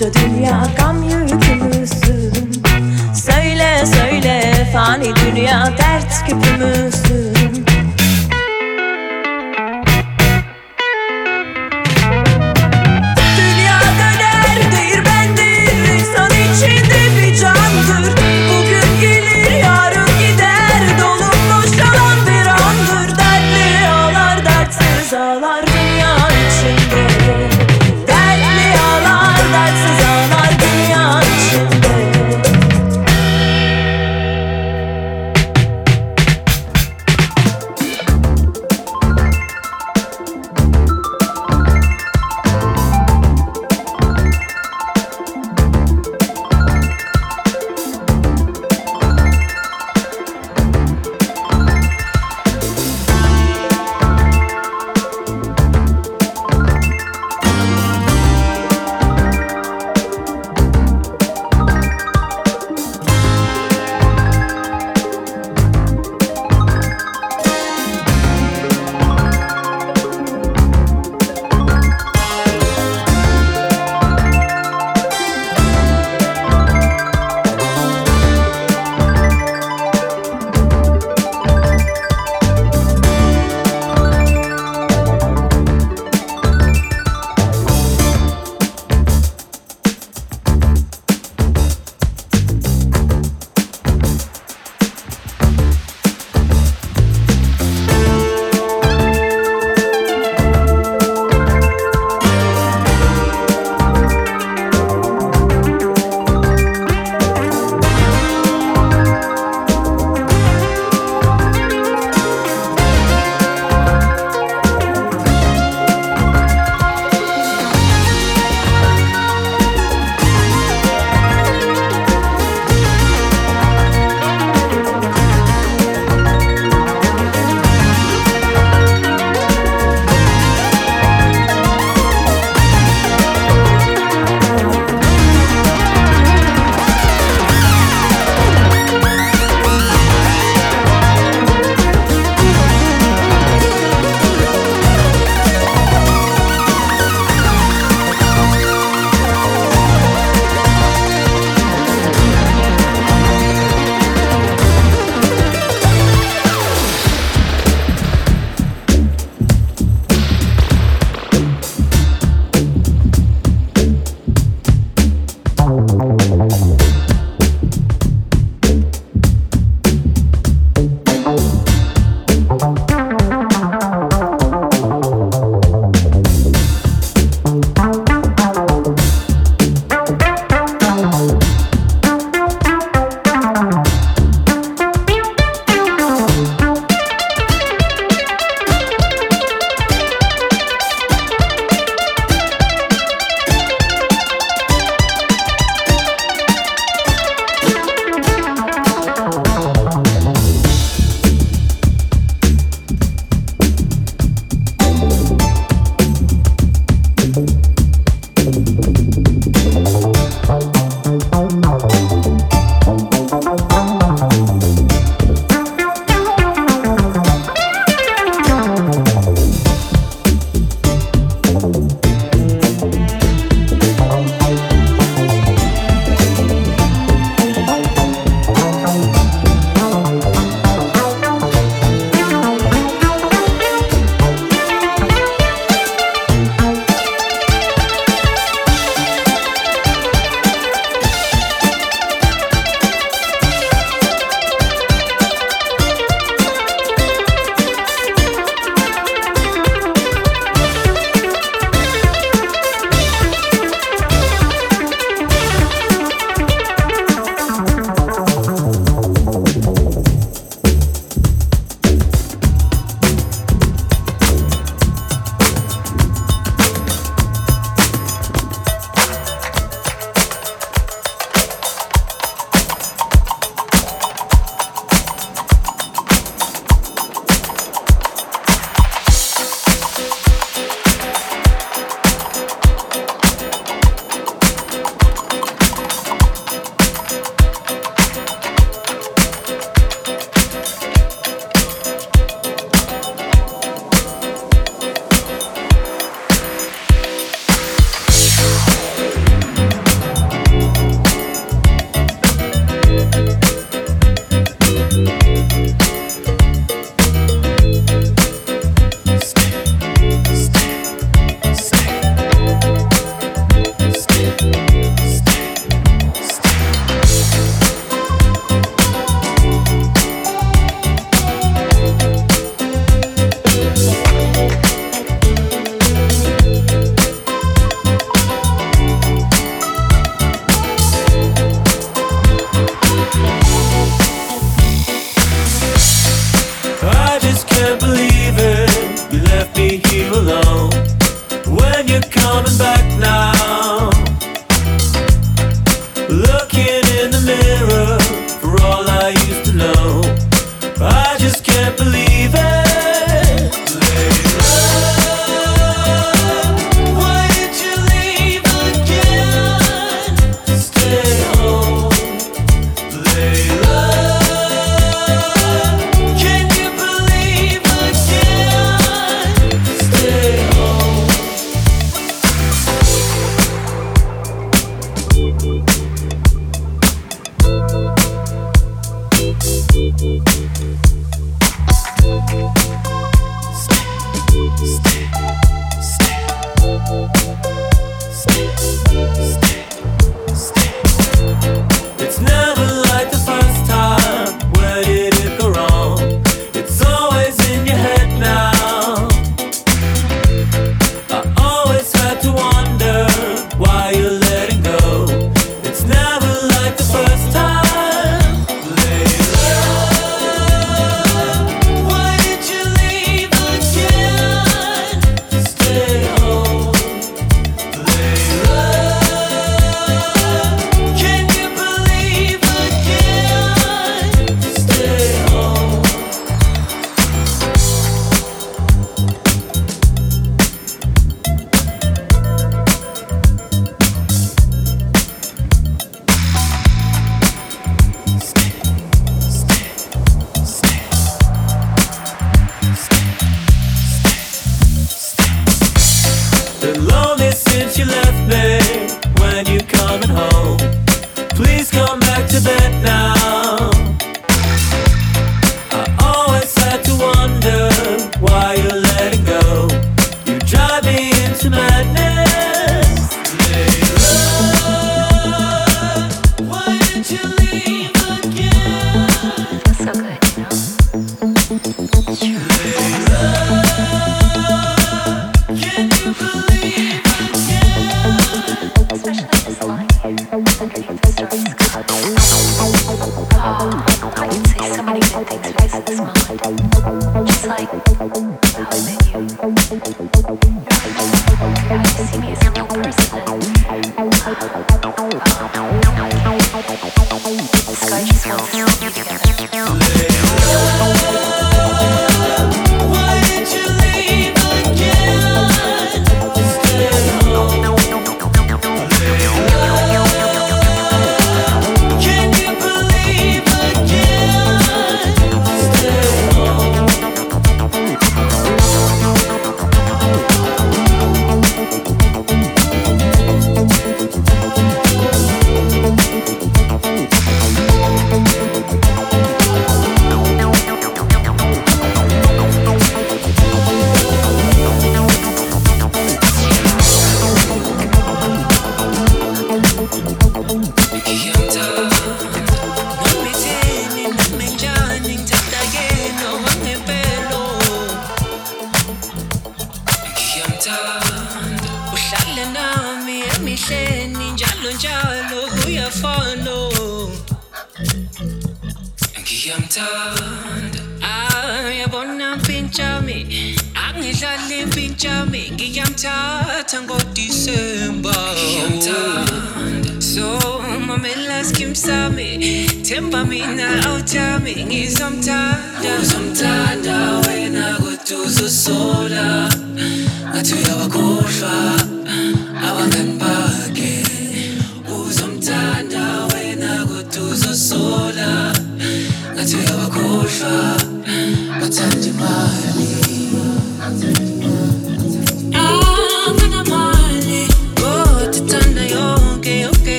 Koca dünya gam yükümüzsün Söyle söyle fani dünya dert küpümüzsün.